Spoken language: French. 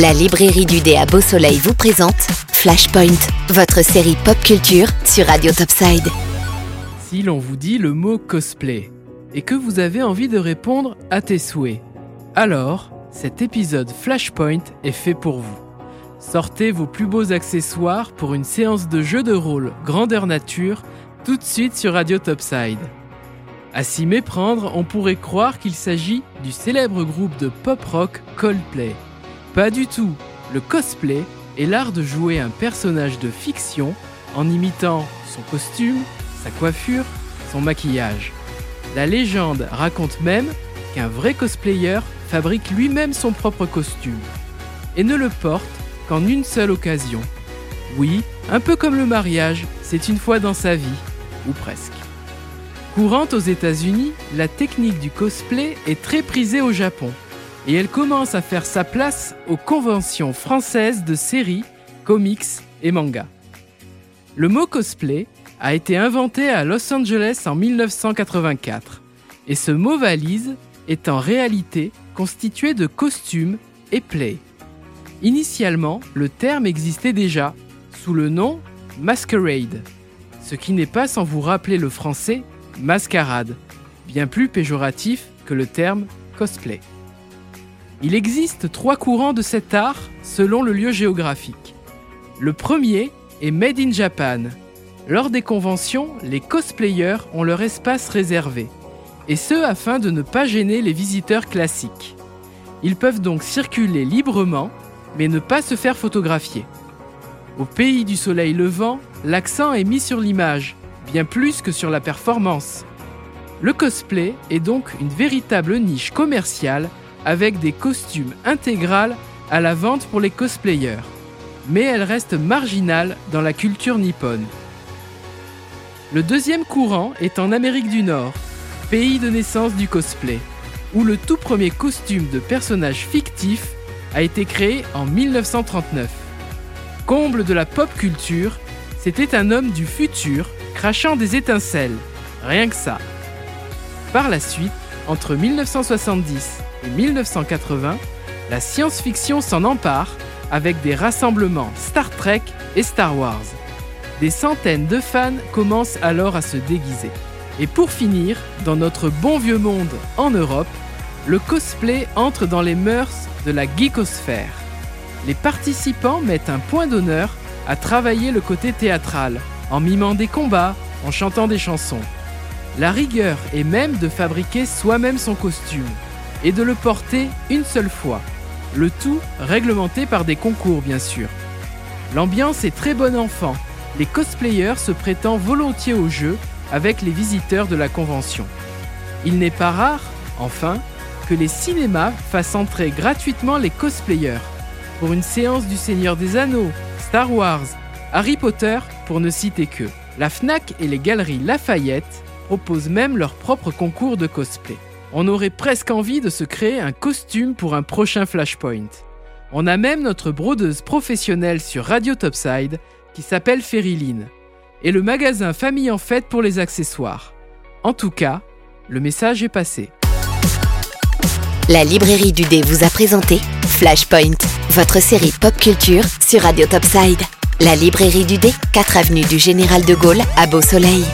La librairie du dé à Beau Soleil vous présente Flashpoint, votre série pop culture sur Radio Topside. Si l'on vous dit le mot cosplay et que vous avez envie de répondre à tes souhaits, alors cet épisode Flashpoint est fait pour vous. Sortez vos plus beaux accessoires pour une séance de jeu de rôle grandeur nature tout de suite sur Radio Topside. À s'y méprendre, on pourrait croire qu'il s'agit du célèbre groupe de pop rock Coldplay. Pas du tout. Le cosplay est l'art de jouer un personnage de fiction en imitant son costume, sa coiffure, son maquillage. La légende raconte même qu'un vrai cosplayer fabrique lui-même son propre costume et ne le porte qu'en une seule occasion. Oui, un peu comme le mariage, c'est une fois dans sa vie, ou presque. Courante aux États-Unis, la technique du cosplay est très prisée au Japon et elle commence à faire sa place aux conventions françaises de séries, comics et mangas. Le mot cosplay a été inventé à Los Angeles en 1984 et ce mot valise est en réalité constitué de costumes et play. Initialement, le terme existait déjà sous le nom masquerade, ce qui n'est pas sans vous rappeler le français mascarade, bien plus péjoratif que le terme cosplay. Il existe trois courants de cet art selon le lieu géographique. Le premier est Made in Japan. Lors des conventions, les cosplayers ont leur espace réservé, et ce afin de ne pas gêner les visiteurs classiques. Ils peuvent donc circuler librement, mais ne pas se faire photographier. Au pays du soleil levant, l'accent est mis sur l'image, bien plus que sur la performance. Le cosplay est donc une véritable niche commerciale avec des costumes intégrales à la vente pour les cosplayers, mais elle reste marginale dans la culture nippone. Le deuxième courant est en Amérique du Nord, pays de naissance du cosplay, où le tout premier costume de personnage fictif a été créé en 1939. Comble de la pop culture, c'était un homme du futur crachant des étincelles, rien que ça. Par la suite, entre 1970 et 1980, la science-fiction s'en empare avec des rassemblements Star Trek et Star Wars. Des centaines de fans commencent alors à se déguiser. Et pour finir, dans notre bon vieux monde en Europe, le cosplay entre dans les mœurs de la geekosphère. Les participants mettent un point d'honneur à travailler le côté théâtral, en mimant des combats, en chantant des chansons. La rigueur est même de fabriquer soi-même son costume et de le porter une seule fois. Le tout réglementé par des concours bien sûr. L'ambiance est très bon enfant. Les cosplayers se prétendent volontiers au jeu avec les visiteurs de la convention. Il n'est pas rare, enfin, que les cinémas fassent entrer gratuitement les cosplayers pour une séance du Seigneur des Anneaux, Star Wars, Harry Potter, pour ne citer que. La FNAC et les galeries Lafayette proposent même leur propre concours de cosplay. On aurait presque envie de se créer un costume pour un prochain Flashpoint. On a même notre brodeuse professionnelle sur Radio Topside qui s'appelle Feriline, et le magasin Famille en Fête pour les accessoires. En tout cas, le message est passé. La librairie du dé vous a présenté Flashpoint, votre série pop culture sur Radio Topside. La librairie du dé, 4 avenue du Général de Gaulle à Beau Soleil.